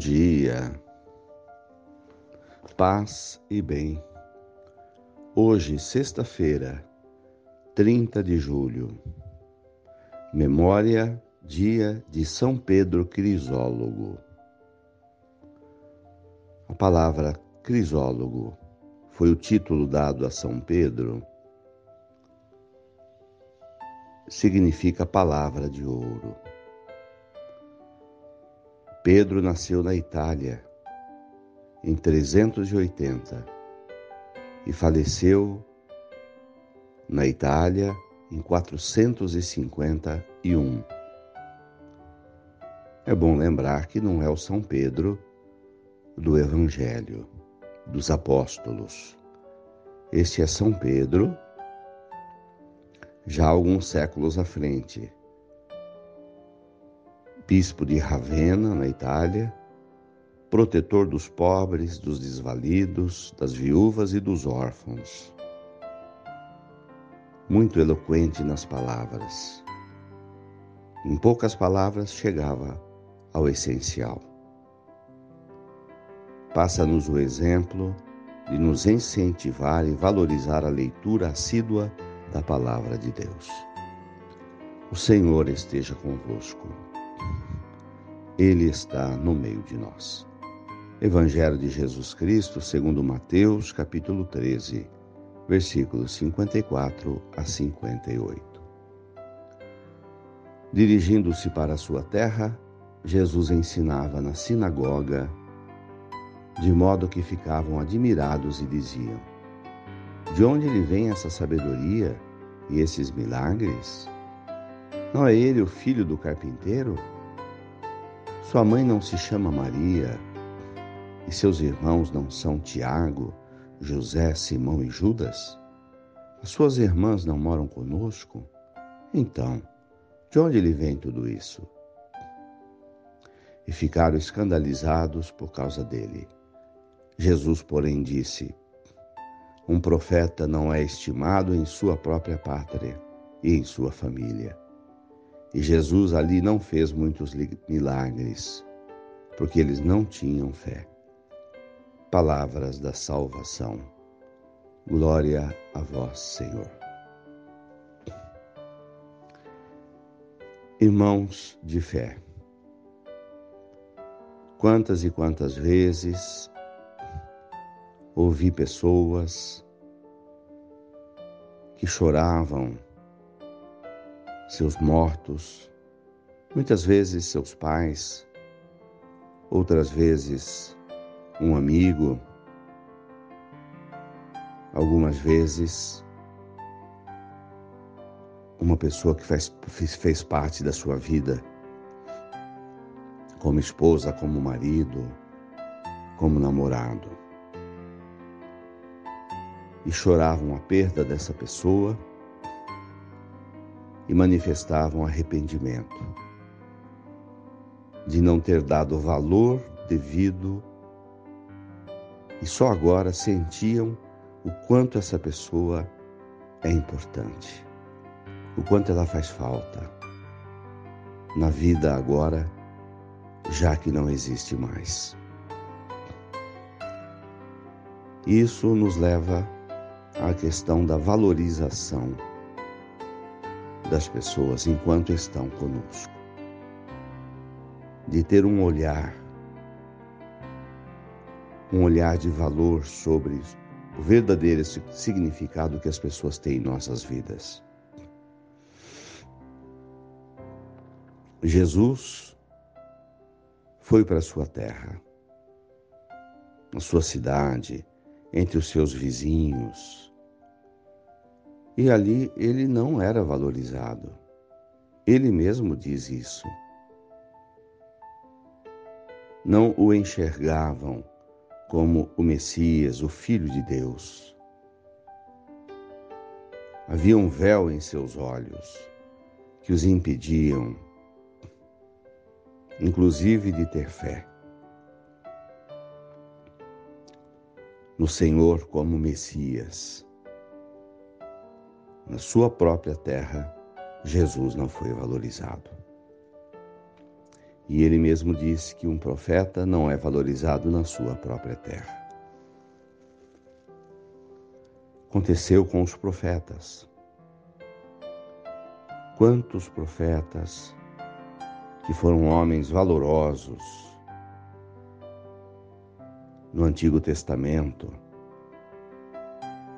dia, paz e bem. Hoje, sexta-feira, 30 de julho, memória, dia de São Pedro Crisólogo. A palavra crisólogo foi o título dado a São Pedro, significa palavra de ouro. Pedro nasceu na Itália em 380 e faleceu na Itália em 451. É bom lembrar que não é o São Pedro do Evangelho dos Apóstolos. Este é São Pedro, já alguns séculos à frente bispo de Ravenna, na Itália, protetor dos pobres, dos desvalidos, das viúvas e dos órfãos. Muito eloquente nas palavras. Em poucas palavras chegava ao essencial. Passa-nos o exemplo de nos incentivar e valorizar a leitura assídua da palavra de Deus. O Senhor esteja convosco. Ele está no meio de nós. Evangelho de Jesus Cristo, segundo Mateus, capítulo 13, versículos 54 a 58. Dirigindo-se para a sua terra, Jesus ensinava na sinagoga, de modo que ficavam admirados e diziam: De onde lhe vem essa sabedoria e esses milagres? Não é ele o filho do carpinteiro? Sua mãe não se chama Maria e seus irmãos não são Tiago, José, Simão e Judas? As suas irmãs não moram conosco? Então, de onde lhe vem tudo isso? E ficaram escandalizados por causa dele. Jesus, porém, disse: Um profeta não é estimado em sua própria pátria e em sua família. E Jesus ali não fez muitos milagres, porque eles não tinham fé. Palavras da salvação. Glória a vós, Senhor. Irmãos de fé, quantas e quantas vezes ouvi pessoas que choravam seus mortos, muitas vezes seus pais, outras vezes um amigo, algumas vezes uma pessoa que fez, fez parte da sua vida, como esposa, como marido, como namorado. E choravam a perda dessa pessoa e manifestavam arrependimento de não ter dado o valor devido e só agora sentiam o quanto essa pessoa é importante, o quanto ela faz falta na vida agora, já que não existe mais. Isso nos leva à questão da valorização das pessoas enquanto estão conosco. De ter um olhar, um olhar de valor sobre o verdadeiro significado que as pessoas têm em nossas vidas. Jesus foi para a sua terra, na sua cidade, entre os seus vizinhos, e ali ele não era valorizado. Ele mesmo diz isso. Não o enxergavam como o Messias, o Filho de Deus. Havia um véu em seus olhos que os impediam, inclusive, de ter fé no Senhor como Messias na sua própria terra, Jesus não foi valorizado. E ele mesmo disse que um profeta não é valorizado na sua própria terra. Aconteceu com os profetas. Quantos profetas que foram homens valorosos no Antigo Testamento,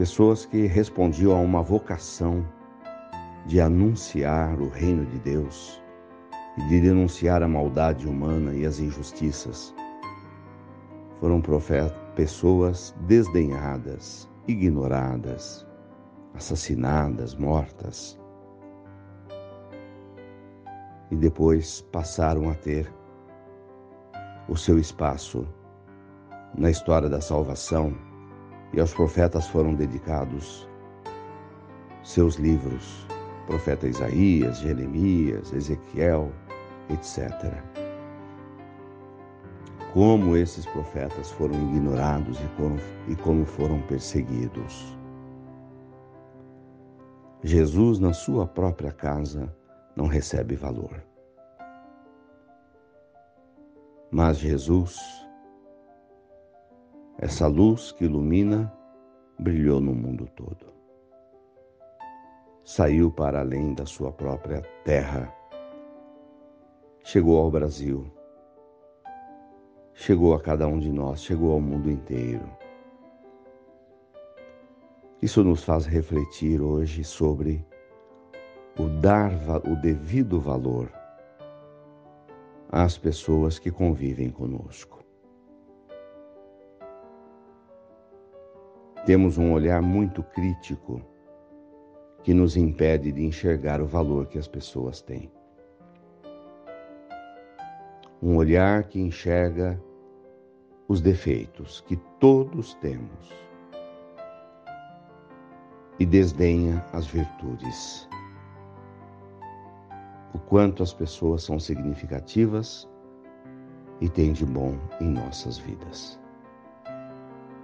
pessoas que respondiam a uma vocação de anunciar o reino de Deus e de denunciar a maldade humana e as injustiças. Foram profetas, pessoas desdenhadas, ignoradas, assassinadas, mortas. E depois passaram a ter o seu espaço na história da salvação, e aos profetas foram dedicados seus livros, profeta Isaías, Jeremias, Ezequiel, etc. Como esses profetas foram ignorados e como, e como foram perseguidos. Jesus, na sua própria casa, não recebe valor. Mas Jesus, essa luz que ilumina, brilhou no mundo todo saiu para além da sua própria terra. Chegou ao Brasil, chegou a cada um de nós, chegou ao mundo inteiro. Isso nos faz refletir hoje sobre o dar o devido valor às pessoas que convivem conosco. Temos um olhar muito crítico que nos impede de enxergar o valor que as pessoas têm. Um olhar que enxerga os defeitos que todos temos e desdenha as virtudes. O quanto as pessoas são significativas e têm de bom em nossas vidas.